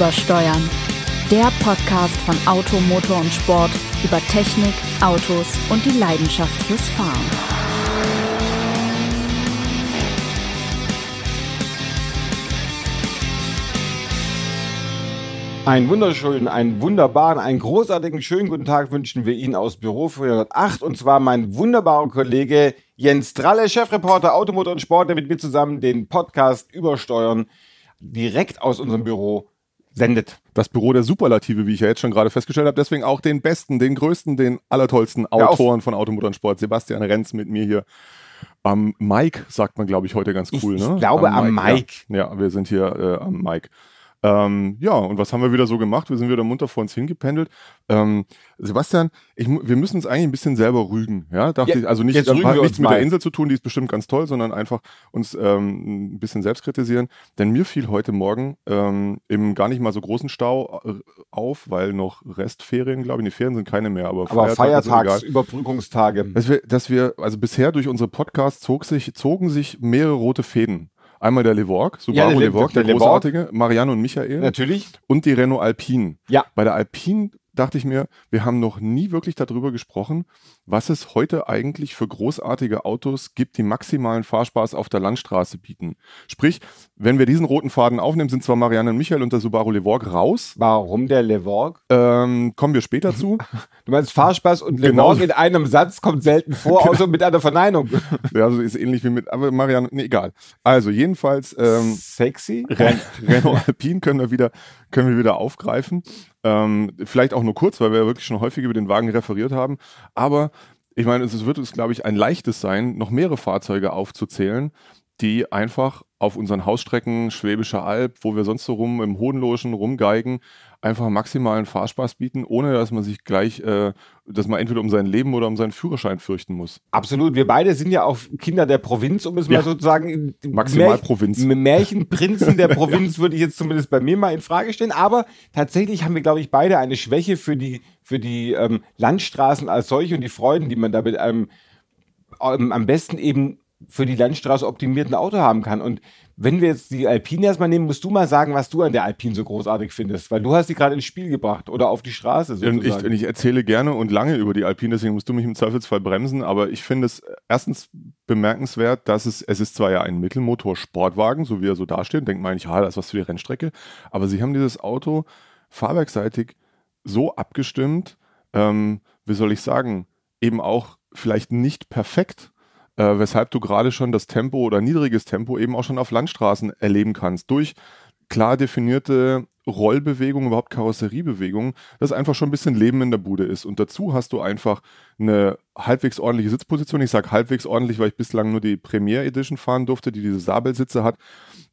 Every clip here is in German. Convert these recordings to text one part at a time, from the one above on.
Übersteuern. Der Podcast von Auto, Motor und Sport über Technik, Autos und die Leidenschaft fürs Fahren. Einen wunderschönen, einen wunderbaren, einen großartigen, schönen guten Tag wünschen wir Ihnen aus Büro 408 und zwar mein wunderbarer Kollege Jens Dralle, Chefreporter Automotor und Sport, der mit mir zusammen den Podcast Übersteuern direkt aus unserem Büro sendet. Das Büro der Superlative, wie ich ja jetzt schon gerade festgestellt habe. Deswegen auch den besten, den größten, den allertollsten Autoren von Automotor Sport. Sebastian Renz mit mir hier. Am Mike sagt man, glaube ich, heute ganz cool. Ich ne? glaube am Mike. Ja, ja, wir sind hier äh, am Mike. Ähm, ja, und was haben wir wieder so gemacht? Wir sind wieder munter vor uns hingependelt. Ähm, Sebastian, ich, wir müssen uns eigentlich ein bisschen selber rügen. Ja, dachte Ja, ich, also nicht, jetzt das rügen hat nichts mit der mal. Insel zu tun, die ist bestimmt ganz toll, sondern einfach uns ähm, ein bisschen selbst kritisieren. Denn mir fiel heute Morgen ähm, im gar nicht mal so großen Stau äh, auf, weil noch Restferien, glaube ich, die Ferien sind keine mehr, aber, Aber. Feiertagsüberbrückungstage. Dass wir, dass wir, also bisher durch unsere Podcasts zog sich, zogen sich mehrere rote Fäden. Einmal der Levorg, Ja, Subaru der Le- Levorg, der, der Levorg. großartige, Marianne und Michael Natürlich. und die Renault Alpine. Ja. Bei der Alpine dachte ich mir, wir haben noch nie wirklich darüber gesprochen, was es heute eigentlich für großartige Autos gibt, die maximalen Fahrspaß auf der Landstraße bieten. Sprich, wenn wir diesen roten Faden aufnehmen, sind zwar Marianne und Michael und der Subaru Levorg raus. Warum der Levorg? Ähm, kommen wir später zu. Du meinst Fahrspaß und Genau. Levorg in einem Satz kommt selten vor, außer mit einer Verneinung. Ja, also ist ähnlich wie mit, aber Marianne, nee, egal. Also jedenfalls, ähm, Sexy? Ren Renault Alpine können wir wieder, können wir wieder aufgreifen. Ähm, vielleicht auch nur kurz, weil wir ja wirklich schon häufig über den Wagen referiert haben. Aber ich meine, es wird uns, glaube ich, ein leichtes sein, noch mehrere Fahrzeuge aufzuzählen, die einfach auf unseren Hausstrecken Schwäbische Alb, wo wir sonst so rum im Hohenloschen rumgeigen, einfach maximalen Fahrspaß bieten, ohne dass man sich gleich, äh, dass man entweder um sein Leben oder um seinen Führerschein fürchten muss. Absolut. Wir beide sind ja auch Kinder der Provinz, um es Ja. mal sozusagen. Maximal Provinz. Märchenprinzen der Provinz würde ich jetzt zumindest bei mir mal in Frage stellen. Aber tatsächlich haben wir, glaube ich, beide eine Schwäche für die, für die ähm, Landstraßen als solche und die Freuden, die man da mit einem ähm, am besten eben für die Landstraße optimierten Auto haben kann. Und wenn wir jetzt die Alpine erstmal nehmen, musst du mal sagen, was du an der Alpine so großartig findest, weil du hast sie gerade ins Spiel gebracht oder auf die Straße Und ich, sozusagen. und ich erzähle gerne und lange über die Alpine, deswegen musst du mich im Zweifelsfall bremsen, aber ich finde es erstens bemerkenswert, dass es, es ist zwar ja ein Mittelmotor-Sportwagen, so wie er so dasteht, denkt man eigentlich, ja, das ist was für die Rennstrecke, aber sie haben dieses Auto fahrwerkseitig so abgestimmt, ähm, wie soll ich sagen, eben auch vielleicht nicht perfekt, äh, weshalb du gerade schon das Tempo oder niedriges Tempo eben auch schon auf Landstraßen erleben kannst, durch klar definierte Rollbewegungen, überhaupt Karosseriebewegungen, das einfach schon ein bisschen Leben in der Bude ist. Und dazu hast du einfach eine halbwegs ordentliche Sitzposition. Ich sage halbwegs ordentlich, weil ich bislang nur die Premier Edition fahren durfte, die diese Sabelsitze hat,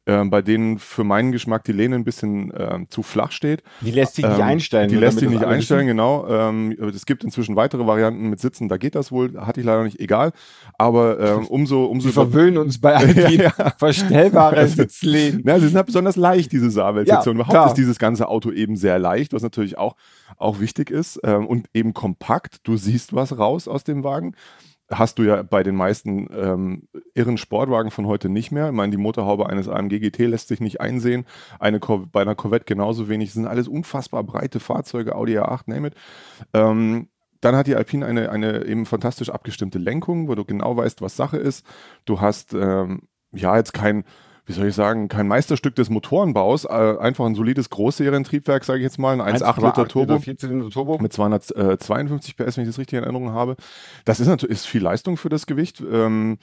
äh, bei denen für meinen Geschmack die Lehne ein bisschen äh, zu flach steht. die lässt sich nicht Ähm, einstellen. Die lässt sich nicht einstellen, genau. Ähm, es gibt inzwischen weitere Varianten mit Sitzen, da geht das wohl, hatte ich leider nicht, egal. Aber ähm, umso, umso Sie verwöhnen uns bei Alpine. Ja, ja. Verstellbare Sitzlehnen. Na, sie sind halt besonders leicht, diese Sabelsektion. Ja, Überhaupt klar. ist dieses ganze Auto eben sehr leicht, was natürlich auch, auch wichtig ist ähm, und eben kompakt. Du siehst was raus aus dem Wagen. Hast du ja bei den meisten ähm, irren Sportwagen von heute nicht mehr. Ich meine, die Motorhaube eines AMG GT lässt sich nicht einsehen. Eine Cor bei einer Corvette genauso wenig. Das sind alles unfassbar breite Fahrzeuge, Audi A8, name it. Ähm, dann hat die Alpine eine, eine eben fantastisch abgestimmte Lenkung, wo du genau weißt, was Sache ist. Du hast ähm, ja jetzt kein, wie soll ich sagen, kein Meisterstück des Motorenbaus, äh, einfach ein solides Großserientriebwerk, sage ich jetzt mal, ein 1,8 Liter Turbo 14 Liter Turbo. mit 252 PS, wenn ich das richtig in Erinnerung habe. Das ist natürlich ist viel Leistung für das Gewicht. Ähm,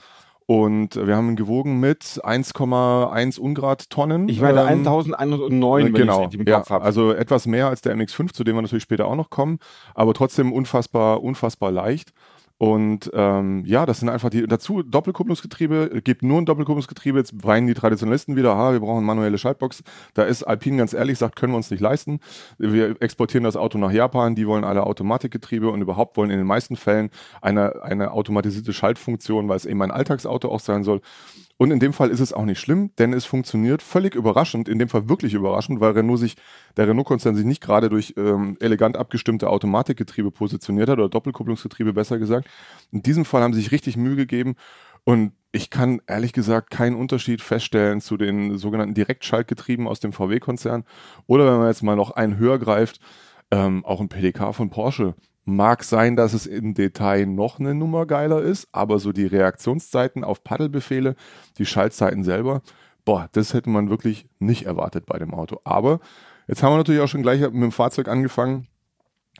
und wir haben ihn gewogen mit 1,1 Ungrad Tonnen. Ich meine Ähm, 1109, wenn genau, ich richtig im ja, Kopf habe. also etwas mehr als der MX5, zu dem wir natürlich später auch noch kommen, aber trotzdem unfassbar, unfassbar leicht. Und ähm, ja, das sind einfach die, dazu Doppelkupplungsgetriebe, gibt nur ein Doppelkupplungsgetriebe, jetzt weinen die Traditionalisten wieder, ha, wir brauchen manuelle Schaltbox. Da ist Alpine ganz ehrlich, sagt, können wir uns nicht leisten. Wir exportieren das Auto nach Japan, die wollen alle Automatikgetriebe und überhaupt wollen in den meisten Fällen eine, eine automatisierte Schaltfunktion, weil es eben ein Alltagsauto auch sein soll. Und in dem Fall ist es auch nicht schlimm, denn es funktioniert völlig überraschend, in dem Fall wirklich überraschend, weil Renault sich, der Renault-Konzern sich nicht gerade durch ähm, elegant abgestimmte Automatikgetriebe positioniert hat oder Doppelkupplungsgetriebe besser gesagt. In diesem Fall haben sie sich richtig Mühe gegeben und ich kann ehrlich gesagt keinen Unterschied feststellen zu den sogenannten Direktschaltgetrieben aus dem VW-Konzern. Oder wenn man jetzt mal noch einen höher greift, ähm, auch ein PDK von Porsche. Mag sein, dass es im Detail noch eine Nummer geiler ist, aber so die Reaktionszeiten auf Paddelbefehle, die Schaltzeiten selber, boah, das hätte man wirklich nicht erwartet bei dem Auto. Aber jetzt haben wir natürlich auch schon gleich mit dem Fahrzeug angefangen,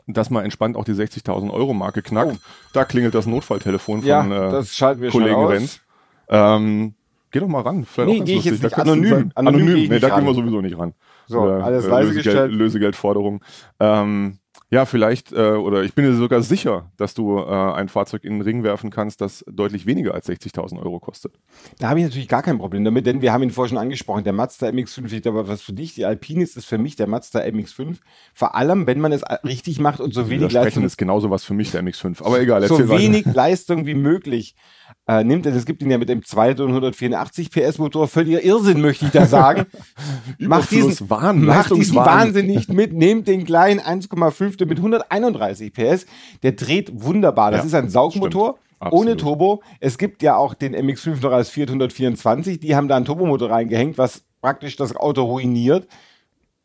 dass man entspannt auch die 60.000 Euro Marke knackt. Oh. Da klingelt das Notfalltelefon von ja, das schalten wir Kollegen Renz. Ähm, geh doch mal ran. Vielleicht nee, gehe ich jetzt nicht anonym. Anonym, anonym. nee, da gehen wir sowieso nicht ran. So, alles leise Lösegeld, gestellt. Lösegeldforderung. Ähm, ja, vielleicht, äh, oder ich bin dir sogar sicher, dass du äh, ein Fahrzeug in den Ring werfen kannst, das deutlich weniger als 60.000 Euro kostet. Da habe ich natürlich gar kein Problem damit, denn wir haben ihn vorhin schon angesprochen, der Mazda MX-5, ich glaube, was für dich die Alpine ist, ist für mich der Mazda MX-5. Vor allem, wenn man es richtig macht und so wenig Leistung... ist genauso was für mich der MX-5, aber egal. So wenig Leistung wie möglich äh, nimmt, denn es gibt ihn ja mit dem 284 PS Motor, völliger Irrsinn, möchte ich da sagen. macht diesen, Wahn, macht diesen Wahnsinn nicht mit, nehmt den kleinen 1,5 mit 131 PS, der dreht wunderbar. Das ja, ist ein Saugmotor. Ohne Turbo. Es gibt ja auch den MX5 noch als 424. Die haben da einen Turbomotor reingehängt, was praktisch das Auto ruiniert.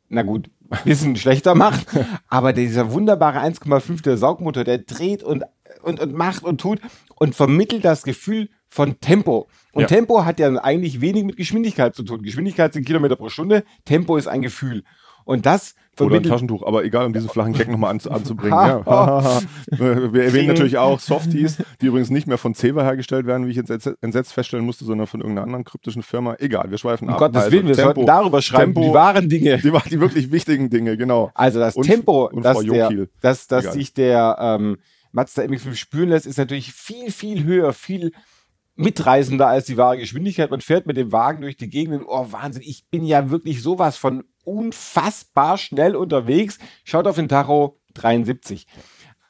Na gut, ein bisschen schlechter macht. Aber dieser wunderbare 1,5 der Saugmotor, der dreht und, und, und macht und tut und vermittelt das Gefühl von Tempo. Und ja. Tempo hat ja eigentlich wenig mit Geschwindigkeit zu tun. Geschwindigkeit sind Kilometer pro Stunde, Tempo ist ein Gefühl. Und das oder ein Taschentuch, aber egal, um diese flachen Kecken nochmal an, anzubringen. ja. Wir erwähnen natürlich auch Softies, die übrigens nicht mehr von Ceva hergestellt werden, wie ich jetzt entsetzt feststellen musste, sondern von irgendeiner anderen kryptischen Firma. Egal, wir schweifen um ab. Gottes also, Willen, wir Tempo, sollten darüber schreiben, Tempo, die wahren Dinge. Die, die wirklich wichtigen Dinge, genau. Also das und, Tempo, und das, der, das, das sich der ähm, Mazda MX-5 spüren lässt, ist natürlich viel, viel höher, viel mitreißender als die wahre Geschwindigkeit. Man fährt mit dem Wagen durch die Gegend und, oh Wahnsinn, ich bin ja wirklich sowas von unfassbar schnell unterwegs. Schaut auf den Tacho 73.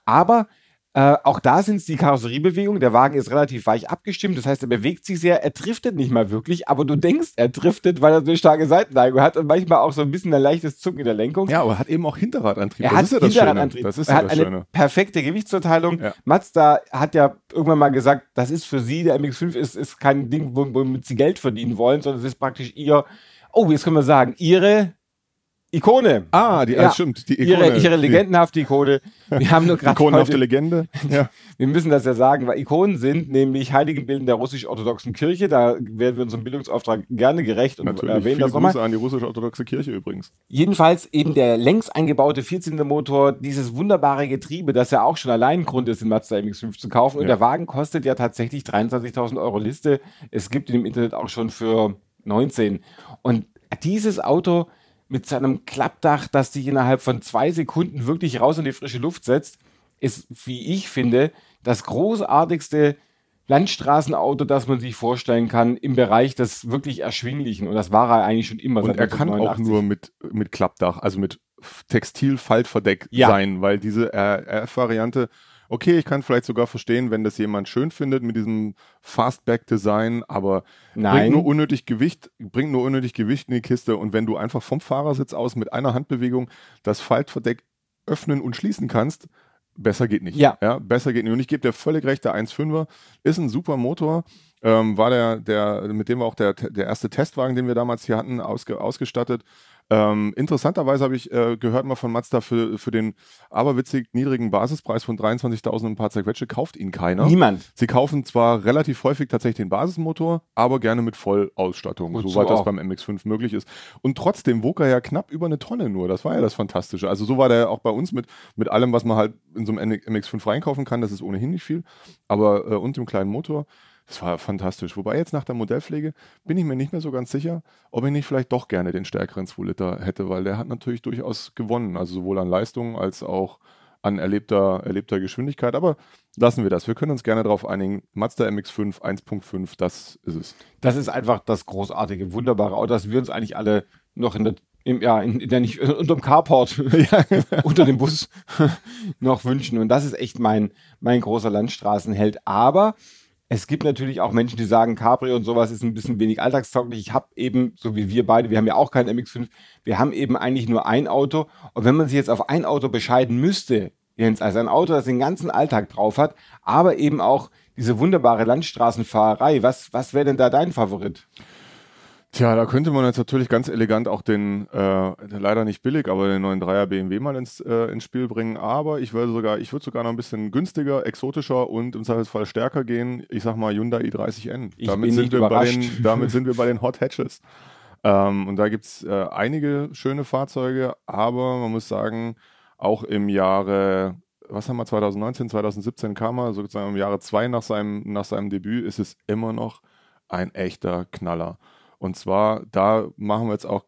Aber äh, auch da sind es die Karosseriebewegungen. Der Wagen ist relativ weich abgestimmt, das heißt, er bewegt sich sehr, er driftet nicht mal wirklich, aber du denkst, er driftet, weil er so eine starke Seitenneigung hat und manchmal auch so ein bisschen ein leichtes Zucken in der Lenkung. Ja, aber er hat eben auch Hinterradantrieb. Er das hat ist ja das Hinterradantrieb. Das ist er ja hat das eine Schöne. perfekte Gewichtsverteilung. Ja. Mazda hat ja irgendwann mal gesagt, das ist für sie, der MX5 ist, ist kein Ding, womit sie Geld verdienen wollen, sondern es ist praktisch ihr, oh, jetzt können wir sagen, ihre Ikone. Ah, die, ja, stimmt, die Ikone. Ihre, ihre legendenhafte Ikone. Wir haben nur gerade Ikonenhafte Legende. Ja. Wir müssen das ja sagen, weil Ikonen sind nämlich Heiligenbilden der russisch-orthodoxen Kirche. Da werden wir unserem Bildungsauftrag gerne gerecht und Natürlich. erwähnen Viele das nochmal. Grüße an die russisch-orthodoxe Kirche übrigens. Jedenfalls eben der längs eingebaute Vierzylindermotor, dieses wunderbare Getriebe, das ja auch schon allein ein Grund ist, den Mazda MX-5 zu kaufen. Und ja. der Wagen kostet ja tatsächlich 23.000 Euro Liste. Es gibt ihn im Internet auch schon für 19. Und dieses Auto mit seinem Klappdach, das dich innerhalb von zwei Sekunden wirklich raus in die frische Luft setzt, ist, wie ich finde, das großartigste Landstraßenauto, das man sich vorstellen kann im Bereich des wirklich Erschwinglichen. Und das war er eigentlich schon immer. Und er kann auch nur mit, mit Klappdach, also mit Textilfaltverdeck ja. sein, weil diese RF-Variante okay, ich kann vielleicht sogar verstehen, wenn das jemand schön findet mit diesem Fastback-Design, aber Nein. bringt nur unnötig Gewicht, bringt nur unnötig Gewicht in die Kiste und wenn du einfach vom Fahrersitz aus mit einer Handbewegung das Faltverdeck öffnen und schließen kannst, besser geht nicht. Ja. ja besser geht nicht. Und ich gebe dir völlig recht, der 1.5er ist ein super Motor. Ähm, war der, der, mit dem war auch der, der erste Testwagen, den wir damals hier hatten, ausge, ausgestattet. Ähm, interessanterweise habe ich äh, gehört mal von Mazda für, für den aberwitzig niedrigen Basispreis von 23.000 ein paar zerquetsche kauft ihn keiner. Niemand. Sie kaufen zwar relativ häufig tatsächlich den Basismotor, aber gerne mit Vollausstattung, Gut, soweit so das beim MX5 möglich ist. Und trotzdem wog er ja knapp über eine Tonne nur. Das war ja das Fantastische. Also so war der auch bei uns mit, mit allem, was man halt in so einem MX5 reinkaufen kann. Das ist ohnehin nicht viel. Aber äh, und dem kleinen Motor. Das war fantastisch. Wobei jetzt nach der Modellpflege bin ich mir nicht mehr so ganz sicher, ob ich nicht vielleicht doch gerne den stärkeren 2 Liter hätte, weil der hat natürlich durchaus gewonnen. Also sowohl an Leistung als auch an erlebter, erlebter Geschwindigkeit. Aber lassen wir das. Wir können uns gerne darauf einigen. Mazda MX5 1.5, das ist es. Das ist einfach das großartige, wunderbare Auto, das wir uns eigentlich alle noch in der im, ja, in, der nicht, unter dem Carport, ja, unter dem Bus noch wünschen. Und das ist echt mein, mein großer Landstraßenheld. Aber es gibt natürlich auch Menschen, die sagen, Cabrio und sowas ist ein bisschen wenig alltagstauglich. Ich habe eben, so wie wir beide, wir haben ja auch keinen MX5, wir haben eben eigentlich nur ein Auto. Und wenn man sich jetzt auf ein Auto bescheiden müsste, Jens, also ein Auto, das den ganzen Alltag drauf hat, aber eben auch diese wunderbare Landstraßenfahrerei. Was, was wäre denn da dein Favorit? Tja, da könnte man jetzt natürlich ganz elegant auch den, äh, leider nicht billig, aber den neuen Dreier BMW mal ins, äh, ins Spiel bringen. Aber ich würde sogar, ich würde sogar noch ein bisschen günstiger, exotischer und im Zweifelsfall stärker gehen. Ich sag mal Hyundai i30N. Ich damit bin sind nicht wir bei den, damit sind wir bei den Hot Hatches. Ähm, und da gibt es äh, einige schöne Fahrzeuge, aber man muss sagen, auch im Jahre, was haben wir, 2019, 2017 kam er, sozusagen im Jahre zwei nach seinem, nach seinem Debüt, ist es immer noch ein echter Knaller. Und zwar, da machen wir jetzt auch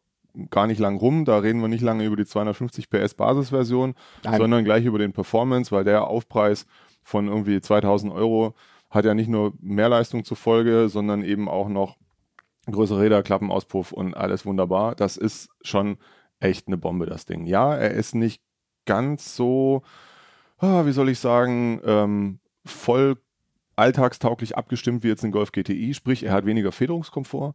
gar nicht lang rum, da reden wir nicht lange über die 250 PS Basisversion, Nein. sondern gleich über den Performance, weil der Aufpreis von irgendwie 2000 Euro hat ja nicht nur mehr Leistung zur Folge, sondern eben auch noch größere Räder, Klappenauspuff und alles wunderbar. Das ist schon echt eine Bombe, das Ding. Ja, er ist nicht ganz so, ah, wie soll ich sagen, ähm, voll alltagstauglich abgestimmt wie jetzt ein Golf GTI, sprich, er hat weniger Federungskomfort,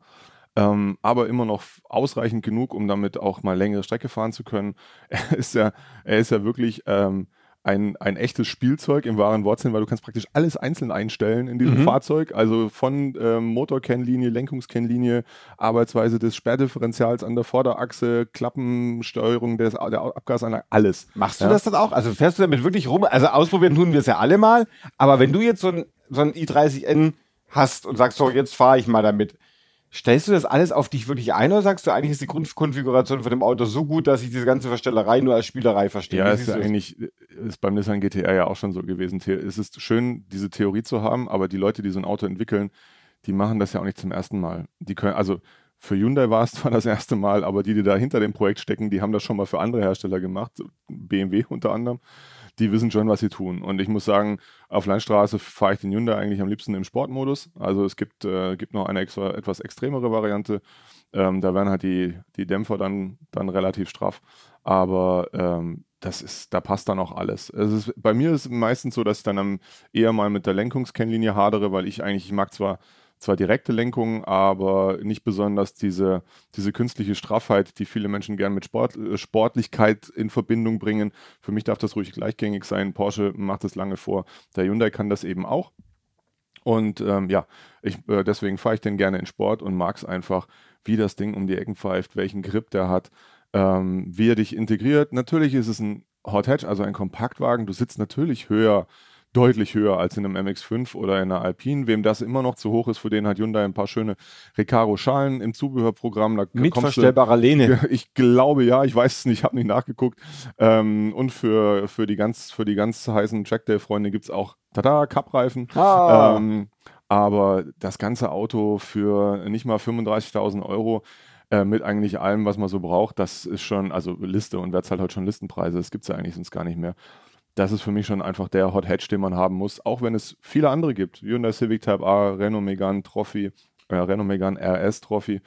ähm, aber immer noch ausreichend genug, um damit auch mal längere Strecke fahren zu können. Er ist ja, er ist ja wirklich ähm, ein, ein echtes Spielzeug im wahren Wortsinn, weil du kannst praktisch alles einzeln einstellen in diesem Mhm. Fahrzeug. Also von ähm, Motorkennlinie, Lenkungskennlinie, Arbeitsweise des Sperrdifferentials an der Vorderachse, Klappensteuerung des, der Abgasanlage, alles. Machst du Ja. das dann auch? Also fährst du damit wirklich rum? Also ausprobieren tun wir es ja alle mal. Aber wenn du jetzt so ein, so ein i30N hast und sagst, so, jetzt fahre ich mal damit, stellst du das alles auf dich wirklich ein oder sagst du, eigentlich ist die Grundkonfiguration von dem Auto so gut, dass ich diese ganze Verstellerei nur als Spielerei verstehe? Ja, ist ja eigentlich, ist beim Nissan GTR ja auch schon so gewesen. Es ist schön, diese Theorie zu haben, aber die Leute, die so ein Auto entwickeln, die machen das ja auch nicht zum ersten Mal. Die können, also für Hyundai war es zwar das erste Mal, aber die, die da hinter dem Projekt stecken, die haben das schon mal für andere Hersteller gemacht, BMW unter anderem. Die wissen schon, was sie tun. Und ich muss sagen, auf Landstraße fahre ich den Hyundai eigentlich am liebsten im Sportmodus. Also es gibt, äh, gibt noch eine extra, etwas extremere Variante. Ähm, da werden halt die, die Dämpfer dann, dann relativ straff. Aber ähm, das ist, da passt dann auch alles. Es ist, bei mir ist es meistens so, dass ich dann am, eher mal mit der Lenkungskennlinie hadere, weil ich eigentlich, ich mag zwar, zwar direkte Lenkung, aber nicht besonders diese, diese künstliche Straffheit, die viele Menschen gern mit Sport, äh, Sportlichkeit in Verbindung bringen. Für mich darf das ruhig gleichgängig sein. Porsche macht das lange vor. Der Hyundai kann das eben auch. Und ähm, ja, ich, äh, deswegen fahre ich den gerne in Sport und mag es einfach, wie das Ding um die Ecken pfeift, welchen Grip der hat, ähm, wie er dich integriert. Natürlich ist es ein Hot Hatch, also ein Kompaktwagen. Du sitzt natürlich höher, deutlich höher als in einem MX5 oder in einer Alpine. Wem das immer noch zu hoch ist, für den hat Hyundai ein paar schöne Recaro-Schalen im Zubehörprogramm. Da Mit verstellbarer Lehne. Ich glaube ja, ich weiß es nicht, ich habe nicht nachgeguckt. Ähm, und für, für, die ganz, für die ganz heißen Trackday-Freunde gibt es auch Tada, Cup-Reifen. Ah. Ähm, aber das ganze Auto für nicht mal 35.000 Euro äh, mit eigentlich allem, was man so braucht, das ist schon, also Liste und wer zahlt halt schon Listenpreise, das gibt es ja eigentlich sonst gar nicht mehr. Das ist für mich schon einfach der Hot Hatch, den man haben muss, auch wenn es viele andere gibt. Hyundai Civic Type A, Renault Megane Trophy, äh, Renault Megane RS Trophy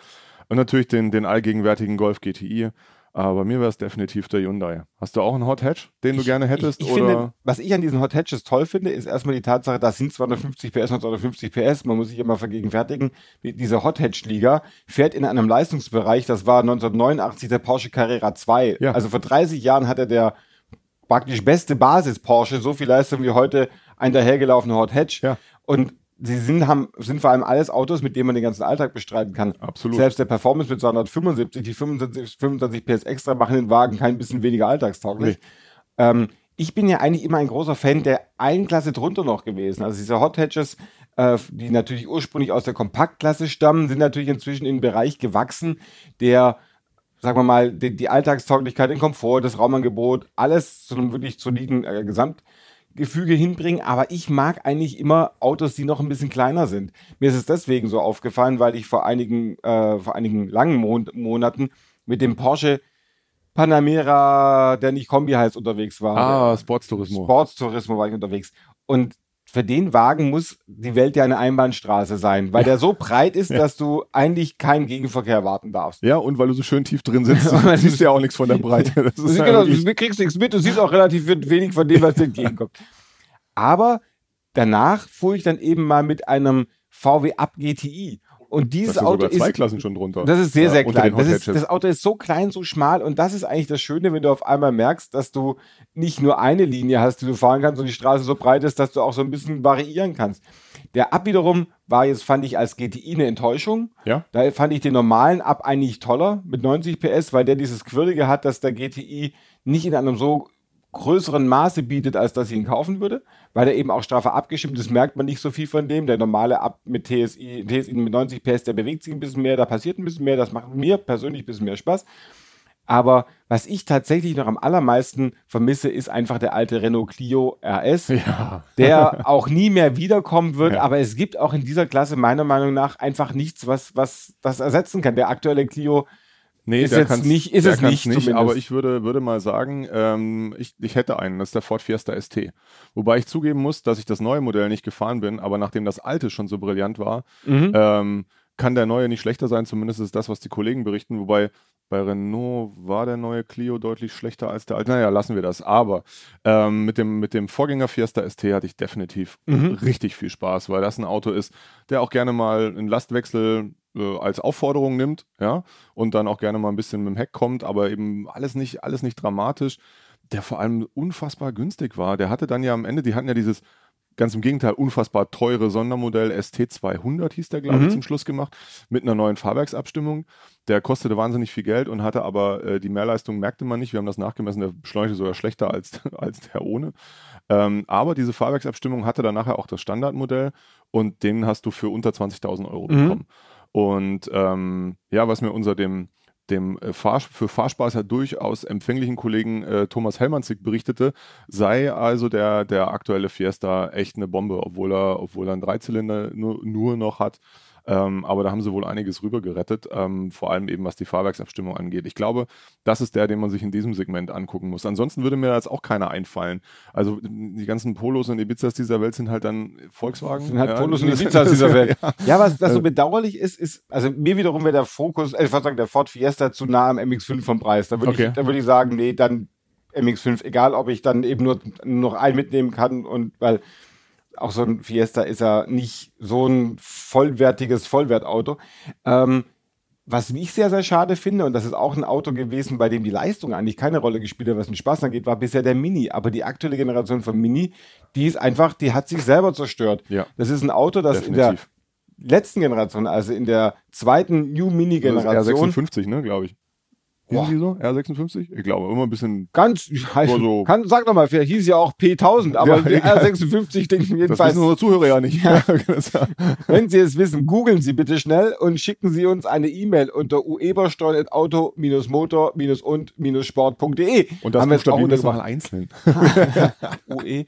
und natürlich den, den allgegenwärtigen Golf GTI. Aber mir wäre es definitiv der Hyundai. Hast du auch einen Hot Hatch, den du gerne hättest? Ich, ich finde, was ich an diesen Hot Hatches toll finde, ist erstmal die Tatsache, da sind 250 PS und 250 PS. Man muss sich immer vergegenwärtigen, diese Hot Hatch Liga fährt in einem Leistungsbereich, das war 1989 der Porsche Carrera 2. Ja. Also vor 30 Jahren hatte der praktisch beste Basis Porsche so viel Leistung wie heute ein dahergelaufener Hot Hatch. Ja. Und sie sind, haben, sind vor allem alles Autos, mit denen man den ganzen Alltag bestreiten kann. Absolut. Selbst der Performance mit 275, die 25, 25 PS extra machen den Wagen kein bisschen weniger alltagstauglich. Ähm, ich bin ja eigentlich immer ein großer Fan der einen Klasse drunter noch gewesen. Also diese Hot Hatches, äh, die natürlich ursprünglich aus der Kompaktklasse stammen, sind natürlich inzwischen in einen Bereich gewachsen, der, sagen wir mal, die, die Alltagstauglichkeit, den Komfort, das Raumangebot, alles zu einem wirklich soliden äh, Gesamtgefüge hinbringen. Aber ich mag eigentlich immer Autos, die noch ein bisschen kleiner sind. Mir ist es deswegen so aufgefallen, weil ich vor einigen, äh, vor einigen langen Mon Monaten mit dem Porsche Panamera, der nicht Kombi heißt, unterwegs war. Ah, Sportstourismo. Sportstourismo war ich unterwegs. Und für den Wagen muss die Welt ja eine Einbahnstraße sein, weil der so breit ist, dass du eigentlich keinen Gegenverkehr erwarten darfst. Ja, und weil du so schön tief drin sitzt, Ja, du siehst ja auch nichts von der Breite. Das ja genau, du kriegst nichts mit, du siehst auch relativ wenig von dem, was dir entgegenkommt. Aber danach fuhr ich dann eben mal mit einem VW Up GTI. Und dieses das sind Auto sogar zwei ist Klassen schon drunter. das ist sehr, Ja, sehr klein. Das, ist, das Auto ist so klein, so schmal und das ist eigentlich das Schöne, wenn du auf einmal merkst, dass du nicht nur eine Linie hast, die du fahren kannst und die Straße so breit ist, dass du auch so ein bisschen variieren kannst. Der Ab wiederum war jetzt, fand ich, als GTI eine Enttäuschung. Ja? Da fand ich den normalen Ab eigentlich toller mit 90 PS, weil der dieses Quirlige hat, dass der GTI nicht in einem so größeren Maße bietet, als dass ich ihn kaufen würde, weil er eben auch straffer abgestimmt ist, merkt man nicht so viel von dem. Der normale Ab mit TSI, TSI mit 90 PS, der bewegt sich ein bisschen mehr, da passiert ein bisschen mehr, das macht mir persönlich ein bisschen mehr Spaß. Aber was ich tatsächlich noch am allermeisten vermisse, ist einfach der alte Renault Clio RS Ja. der auch nie mehr wiederkommen wird. Ja. Aber es gibt auch in dieser Klasse meiner Meinung nach einfach nichts, was, was das ersetzen kann. Der aktuelle Clio, Nee, Ist der jetzt nicht- ist der es nicht nicht. Aber ich würde, würde mal sagen, ähm, ich, ich hätte einen, das ist der Ford Fiesta ST. Wobei ich zugeben muss, dass ich das neue Modell nicht gefahren bin, aber nachdem das alte schon so brillant war, Mhm. ähm, kann der neue nicht schlechter sein, zumindest ist das, was die Kollegen berichten. Wobei bei Renault war der neue Clio deutlich schlechter als der alte. Naja, lassen wir das. Aber ähm, mit, dem, mit dem Vorgänger Fiesta ST hatte ich definitiv Mhm. richtig viel Spaß, weil das ein Auto ist, der auch gerne mal einen Lastwechsel äh, als Aufforderung nimmt, ja, und dann auch gerne mal ein bisschen mit dem Heck kommt, aber eben alles nicht, alles nicht dramatisch, der vor allem unfassbar günstig war. Der hatte dann ja am Ende, die hatten ja dieses ganz im Gegenteil unfassbar teure Sondermodell ST200 hieß der, glaube Mhm. ich, zum Schluss gemacht, mit einer neuen Fahrwerksabstimmung. Der kostete wahnsinnig viel Geld und hatte aber äh, die Mehrleistung merkte man nicht. Wir haben das nachgemessen, der beschleunigte sogar schlechter als, als der ohne. Ähm, aber diese Fahrwerksabstimmung hatte dann nachher auch das Standardmodell und den hast du für unter 20.000 Euro Mhm. Und ähm, ja, was mir unter dem, dem äh, Fahr für Fahrspaß ja durchaus empfänglichen Kollegen äh, Thomas Hellmanzig berichtete, sei also der, der aktuelle Fiesta echt eine Bombe, obwohl er, obwohl er einen Dreizylinder nur, nur noch hat. Ähm, aber da haben sie wohl einiges rüber gerettet, ähm, vor allem eben was die Fahrwerksabstimmung angeht. Ich glaube, das ist der, den man sich in diesem Segment angucken muss. Ansonsten würde mir jetzt auch keiner einfallen. Also die ganzen Polos und Ibizas dieser Welt sind halt dann Volkswagen. sind halt ja, Polos und Ibizas dieser Welt. Ja. Ja, was das so Also- bedauerlich ist, ist, also mir wiederum wäre der Fokus, äh, ich würde sagen, der Ford Fiesta zu nah am MX5 vom Preis. Da würde Okay. ich, da würde ich sagen, nee, dann MX5, egal ob ich dann eben nur noch einen mitnehmen kann und weil auch so ein Fiesta ist ja nicht so ein vollwertiges Vollwertauto. Ähm, was ich sehr, sehr schade finde, und das ist auch ein Auto gewesen, bei dem die Leistung eigentlich keine Rolle gespielt hat, was den Spaß angeht, war bisher der Mini. Aber die aktuelle Generation von Mini, die ist einfach, die hat sich selber zerstört. Ja. Das ist ein Auto, das in der Definitiv. letzten Generation, also in der zweiten New Das ist Mini-Generation, R56, ne, glaube ich. Hießen die so? R56? Ich glaube, immer ein bisschen. ganz, so- kann, sag doch mal, vielleicht hieß ja auch P1000, aber Ja, die egal. R56 denken Das jedenfalls, wissen unsere Zuhörer ja nicht. wenn Sie es wissen, googeln Sie bitte schnell und schicken Sie uns eine E-Mail unter uebersteuern.auto-und-sport.de. Und das Haben wir jetzt auch untergebracht. einzeln. UE.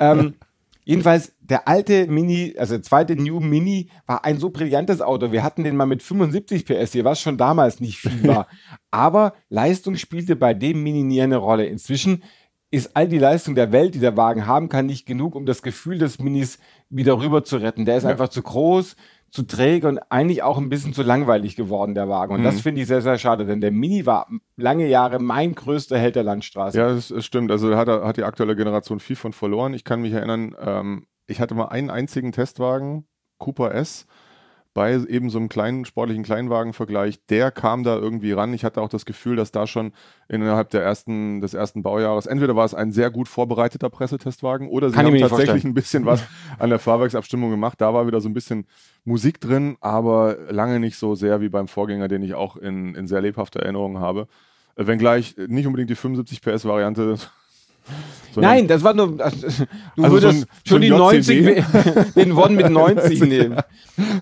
ähm, jedenfalls, der alte Mini, also der zweite New Mini, war ein so brillantes Auto. Wir hatten den mal mit 75 PS hier, was schon damals nicht viel war. Aber Leistung spielte bei dem Mini nie eine Rolle. Inzwischen ist all die Leistung der Welt, die der Wagen haben kann, nicht genug, um das Gefühl des Minis wieder rüber zu retten. Der ist Ja. einfach zu groß, zu träge und eigentlich auch ein bisschen zu langweilig geworden, der Wagen. Und das Mhm. finde ich sehr, sehr schade, denn der Mini war lange Jahre mein größter Held der Landstraße. Ja, das, das stimmt. Also da hat, hat die aktuelle Generation viel von verloren. Ich kann mich erinnern, ähm, ich hatte mal einen einzigen Testwagen, Cooper S, bei eben so einem kleinen sportlichen Kleinwagenvergleich. Der kam da irgendwie ran. Ich hatte auch das Gefühl, dass da schon innerhalb der ersten, des ersten Baujahres, entweder war es ein sehr gut vorbereiteter Pressetestwagen oder sie Kann ich haben tatsächlich vorstellen. ein bisschen was an der Fahrwerksabstimmung gemacht. Da war wieder so ein bisschen Musik drin, aber lange nicht so sehr wie beim Vorgänger, den ich auch in, in sehr lebhafter Erinnerung habe. Äh, Wenngleich nicht unbedingt die 75 PS-Variante. Sondern- Nein, das war nur. also, Du Also so würdest ein- so schon ein die JCB. 90, den One mit 90 nehmen.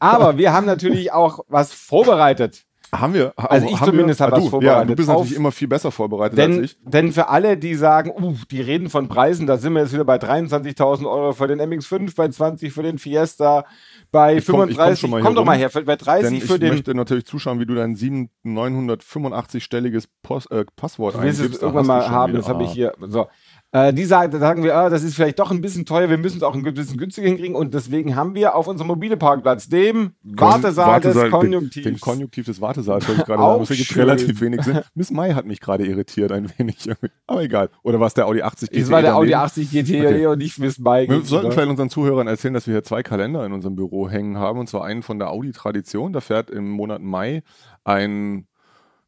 Aber wir haben natürlich auch was vorbereitet. Haben wir? Also ich haben zumindest wir? hab Ah, was du, Ja, vorbereitet. du bist Auf- natürlich immer viel besser vorbereitet als Denn, ich. denn für alle, die sagen, uh, die reden von Preisen, da sind wir jetzt wieder bei 23.000 Euro für den MX5, bei 20 für den Fiesta, bei Ich komm- ich komm 35, schon mal komm doch mal her, bei 30 Denn ich für den. möchte natürlich zuschauen, wie du dein 7 985-stelliges Pos äh, Passwort Du willst es eingibst. Da irgendwann mal haben, wieder. das habe ich Ah. hier. So. Äh, die sagen, sagen wir, ah, das ist vielleicht doch ein bisschen teuer, wir müssen es auch ein bisschen günstiger hinkriegen und deswegen haben wir auf unserem mobile Parkplatz, dem Wartesaal, Wartesaal des Konjunktivs. Den, den Konjunktiv des Wartesaals, wollte ich gerade sagen. Gibt schön. relativ wenig Sinn. Miss Mai hat mich gerade irritiert ein wenig. Aber egal. Oder war es der Audi 80 GT? Es war der Audi daneben? 80 GT Okay. und nicht Miss Mike. Wir sollten vielleicht unseren Zuhörern erzählen, dass wir hier zwei Kalender in unserem Büro hängen haben. Und zwar einen von der Audi-Tradition. Da fährt im Monat Mai ein,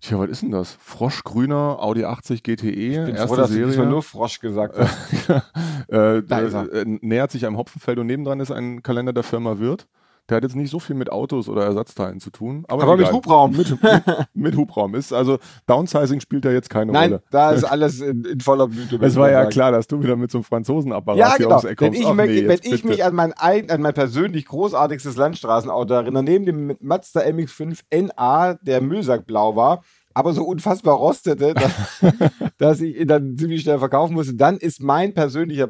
tja, was ist denn das? Froschgrüner Audi 80 GTE, ich bin erste froh, dass du Serie. diesmal nur Frosch gesagt hast. äh, Da er. äh, nähert sich einem Hopfenfeld und nebendran ist ein Kalender der Firma Wirth. Der hat jetzt nicht so viel mit Autos oder Ersatzteilen zu tun. Aber, Aber mit. Hubraum. Mit, mit, mit Hubraum. Ist also Downsizing spielt da jetzt keine Nein, Rolle. da ist alles in, in voller Blüte. Es war ja sagen. klar, dass du wieder mit so einem Franzosenapparat Ja, hier genau. ums Eck Wenn kommst. ich, Ach nee, wenn ich mich an mein, ein, an mein persönlich großartigstes Landstraßenauto erinnere, neben dem Mazda MX-5 NA, der Müllsackblau war, aber so unfassbar rostete, dass, dass ich ihn dann ziemlich schnell verkaufen musste, dann ist mein persönlicher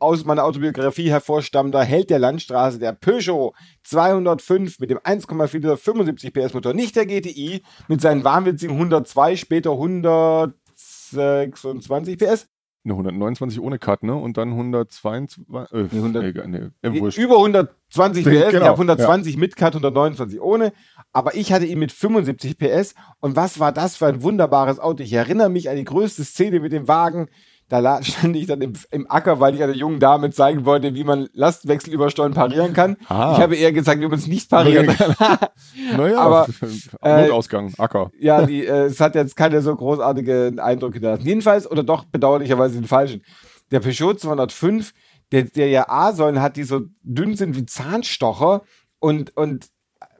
aus meiner Autobiografie hervorstammender Held der Landstraße, der Peugeot 205 mit dem 1,4 Liter 75 PS Motor, nicht der GTI, mit seinen wahnwitzigen 102, später 126 PS. Ne, 129 ohne Cut, ne? Und dann 122. Äh, Nee, 100 egal, nee, wurscht. Über 120 PS, Genau, ich habe 120 mit Cut, 129 ohne. Aber ich hatte ihn mit 75 PS. Und was war das für ein wunderbares Auto? Ich erinnere mich an die größte Szene mit dem Wagen. Da stand ich dann im, im Acker, weil ich einer jungen Dame zeigen wollte, wie man Lastwechsel über Steuern parieren kann. Ah. Ich habe eher gesagt, wie man es nicht parieren kann. Naja, aber, äh, Notausgang, Acker. ja, die, äh, es hat jetzt keine so großartigen Eindruck hinterlassen. Jedenfalls, oder doch bedauerlicherweise den falschen. Der Peugeot 205, der, der ja A-Säulen hat, die so dünn sind wie Zahnstocher und, und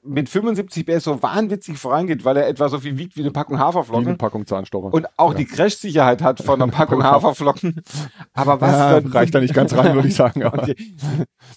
mit 75 PS so wahnwitzig vorangeht, weil er etwa so viel wiegt wie eine Packung Wie eine Haferflocken Packung Zahnstocher. und auch die Crash-Sicherheit hat von einer Packung Haferflocken. Aber was für ein reicht da nicht ganz rein, würde ich sagen. Okay.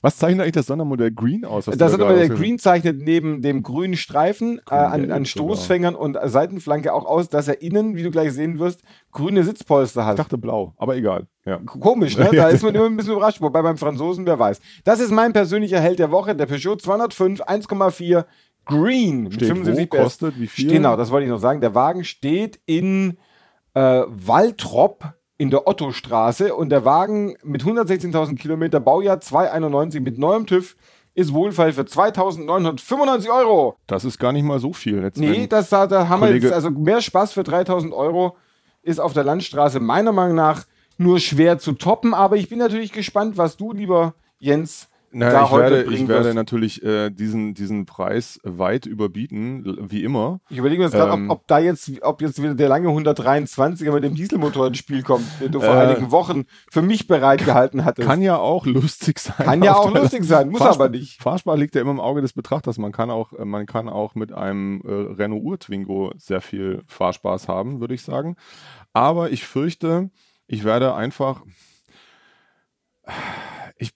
Was zeichnet eigentlich das Sondermodell Green aus? Das ausge- Green zeichnet neben dem grünen Streifen äh, an, an sogar. Stoßfängern und Seitenflanke auch aus, dass er innen, wie du gleich sehen wirst, grüne Sitzpolster hat. Ich dachte blau, aber egal. Ja. Komisch, ne? Da ist man immer ein bisschen überrascht. Wobei beim Franzosen, wer weiß. Das ist mein persönlicher Held der Woche, der Peugeot 205 1,4 Green Steht 75 wo, PS. kostet wie viel? Genau, das wollte ich noch sagen. Der Wagen steht in äh, Waltrop in der Ottostraße und der Wagen mit 116.000 Kilometer, Baujahr 291 mit neuem TÜV, ist wohlfeil für 2.995 Euro. Das ist gar nicht mal so viel. Jetzt, Nee, das, da, da haben wir Kollege- jetzt, also mehr Spaß für 3000 Euro ist auf der Landstraße meiner Meinung nach nur schwer zu toppen, aber ich bin natürlich gespannt, was du, lieber Jens, Na, da ich, werde, ich werde wirst. natürlich äh, diesen, diesen Preis weit überbieten, wie immer. Ich überlege mir jetzt gerade, Ähm, ob, ob da jetzt, ob jetzt wieder der lange 123er mit dem Dieselmotor ins Spiel kommt, den du vor Äh, einigen Wochen für mich bereitgehalten hattest. Kann ja auch lustig sein. Kann ja auch lustig sein, muss Fahrspar- aber nicht. Fahrspar liegt ja immer im Auge des Betrachters. Man kann auch, äh, man kann auch mit einem äh, Renault Ur-Twingo sehr viel Fahrspaß haben, würde ich sagen. Aber ich fürchte, ich werde einfach. Ich,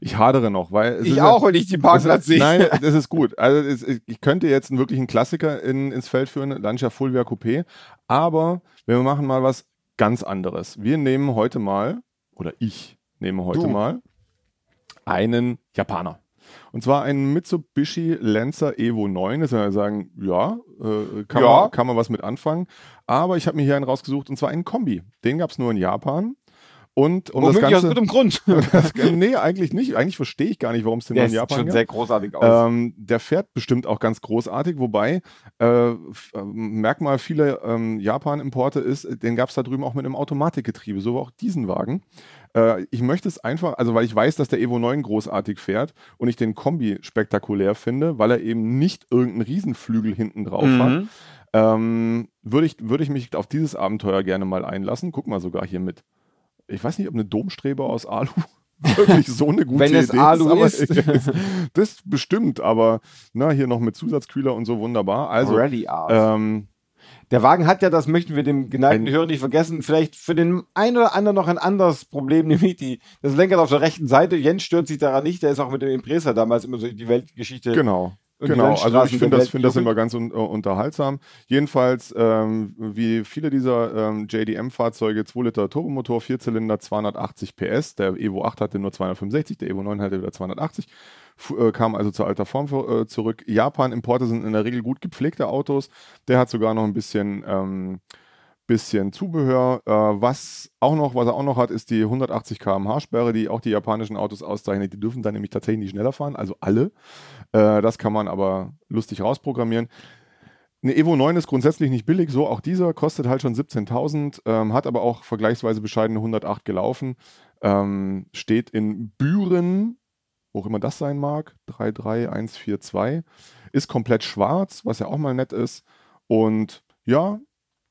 ich hadere noch, weil es Ich auch, ja, wenn ich die Parkplatz sehe. Nein, das ist gut. Also es, ich könnte jetzt einen wirklichen Klassiker in, ins Feld führen, Lancia Fulvia Coupé. Aber wir machen mal was ganz anderes. Wir nehmen heute mal, oder ich nehme heute Du. mal, einen Japaner. Und zwar einen Mitsubishi Lancer Evo 9. Das wir sagen, ja, äh, kann, Ja. Man, kann man was mit anfangen. Aber ich habe mir hier einen rausgesucht und zwar einen Kombi. Den gab es nur in Japan. Und um das Womöglich aus Ganze. gutem Grund. Das, nee, eigentlich nicht. Eigentlich verstehe ich gar nicht, warum es den nur Der in sieht Japan schon gab. sehr großartig aus. Ähm, der fährt bestimmt auch ganz großartig, wobei äh, äh, Merkmal vieler ähm, Japan-Importe ist, den gab es da drüben auch mit einem Automatikgetriebe, so auch diesen Wagen. Äh, ich möchte es einfach, also weil ich weiß, dass der Evo 9 großartig fährt und ich den Kombi spektakulär finde, weil er eben nicht irgendeinen Riesenflügel hinten drauf hat, Mhm. ähm, würde ich, würde ich mich auf dieses Abenteuer gerne mal einlassen. Guck mal sogar hier mit. Ich weiß nicht, ob eine Domstrebe aus Alu wirklich so eine gute Wenn es Idee Alu aber ist. das bestimmt, aber na, hier noch mit Zusatzkühler und so wunderbar. Also, Rally Art. ähm, Der Wagen hat ja, das möchten wir dem geneigten Hörer nicht vergessen, vielleicht für den einen oder anderen noch ein anderes Problem, nämlich die, das Lenkrad auf der rechten Seite. Jens stört sich daran nicht, der ist auch mit dem Impresa damals immer so die Weltgeschichte. genau. Genau, also ich finde das, find das immer ganz un äh, unterhaltsam. Jedenfalls, ähm, wie viele dieser ähm, JDM-Fahrzeuge, 2 Liter Turbomotor, Vierzylinder, 280 PS. Der Evo 8 hatte nur 265, der Evo 9 hatte wieder 280. F äh, kam also zur alter Form äh, zurück. Japan-Importe sind in der Regel gut gepflegte Autos. Der hat sogar noch ein bisschen ähm, bisschen Zubehör. Äh, was auch noch, was er auch noch hat, ist die 180 km/h Sperre, die auch die japanischen Autos auszeichnet. Die dürfen dann nämlich tatsächlich nicht schneller fahren, also alle. Äh, das kann man aber lustig rausprogrammieren. Eine Evo 9 ist grundsätzlich nicht billig, so auch dieser kostet halt schon 17.000, ähm, hat aber auch vergleichsweise bescheidene 108 gelaufen, ähm, steht in Büren, wo auch immer das sein mag, 33142, ist komplett schwarz, was ja auch mal nett ist und ja,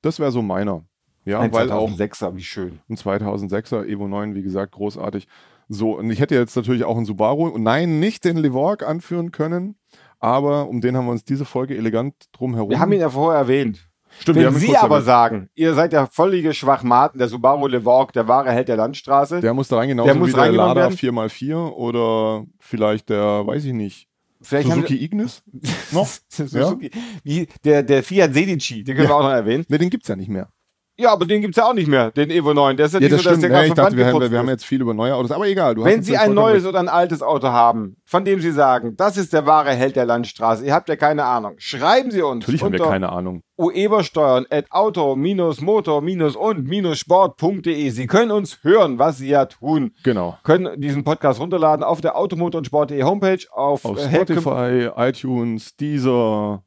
das wäre so meiner. Ja, Ein weil auch 2006er, wie schön. ein 2006er Evo 9, wie gesagt, großartig. So, und ich hätte jetzt natürlich auch einen Subaru und nein, nicht den Levorg anführen können, aber um den haben wir uns diese Folge elegant drum herum. Wir haben ihn ja vorher erwähnt. Stimmt, wir Wenn Sie aber erwähnt. sagen, ihr seid ja völlige Schwachmaten, der Subaru Levorg, der wahre Held der Landstraße. der muss da rein, genauso Der muss wie der Lada werden. 4x4 oder vielleicht der, weiß ich nicht, Vielleicht Suzuki Ignis? noch? Suzuki, wie der, der Fiat Sedici, den können wir auch noch erwähnen. Ne, den gibt's ja nicht mehr. Ja, aber den gibt's ja auch nicht mehr, den Evo 9. Der ist ja, Ja, nicht das so, dass stimmt. der gerade ich dachte, wir haben, wir haben jetzt viel über neue Autos, aber egal. Wenn Sie ein neues oder ein altes Auto haben, von dem Sie sagen, das ist der wahre Held der Landstraße, ihr habt ja keine Ahnung, schreiben Sie uns Natürlich haben wir keine Ahnung. uebersteuern at auto-motor-und-sport.de. Sie können uns hören, was Sie ja tun. Genau. Können diesen Podcast runterladen auf der automotor- und sport.de Homepage, auf, Auf äh, Spotify, iTunes, Deezer,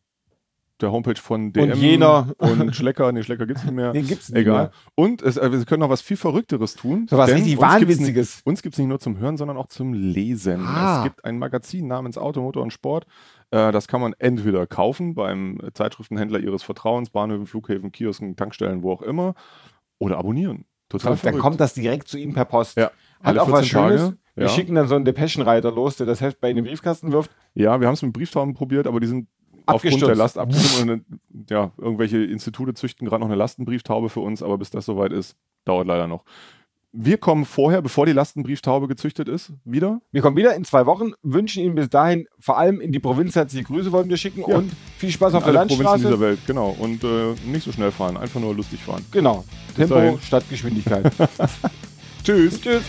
der Homepage von DM jener. und Schlecker. Nee, Schlecker gibt's nicht mehr. Den gibt's nicht Egal. mehr. Und es, äh, wir können noch was viel Verrückteres tun. So was richtig Wahnwitziges. Uns gibt es nicht nur zum Hören, sondern auch zum Lesen. Ah. Es gibt ein Magazin namens Auto, Motor und Sport. Äh, das kann man entweder kaufen beim Zeitschriftenhändler Ihres Vertrauens, Bahnhöfen, Flughäfen, Kiosken, Tankstellen, wo auch immer, oder abonnieren. Total Dann verrückt. kommt das direkt zu ihm per Post. Ja, Hat alle auch was 14 Tage, Schönes. Wir ja. schicken dann so einen Depeschenreiter los, der das Heft bei Ihnen den Briefkasten wirft. Ja, wir haben es mit Brieftauben probiert, aber die sind aufgrund der Last abgestimmt. und, ja, irgendwelche Institute züchten gerade noch eine Lastenbrieftaube für uns, aber bis das soweit ist, dauert leider noch. Wir kommen vorher, bevor die Lastenbrieftaube gezüchtet ist, wieder. Wir kommen wieder in zwei Wochen, wünschen Ihnen bis dahin vor allem in die Provinz herzliche Grüße wollen wir schicken Ja. und viel Spaß auf der Alle Provinzen Landstraße. dieser Welt, genau. Und äh, nicht so schnell fahren, einfach nur lustig fahren. Genau. Bis Tempo dahin. statt Geschwindigkeit. Tschüss. Tschüss.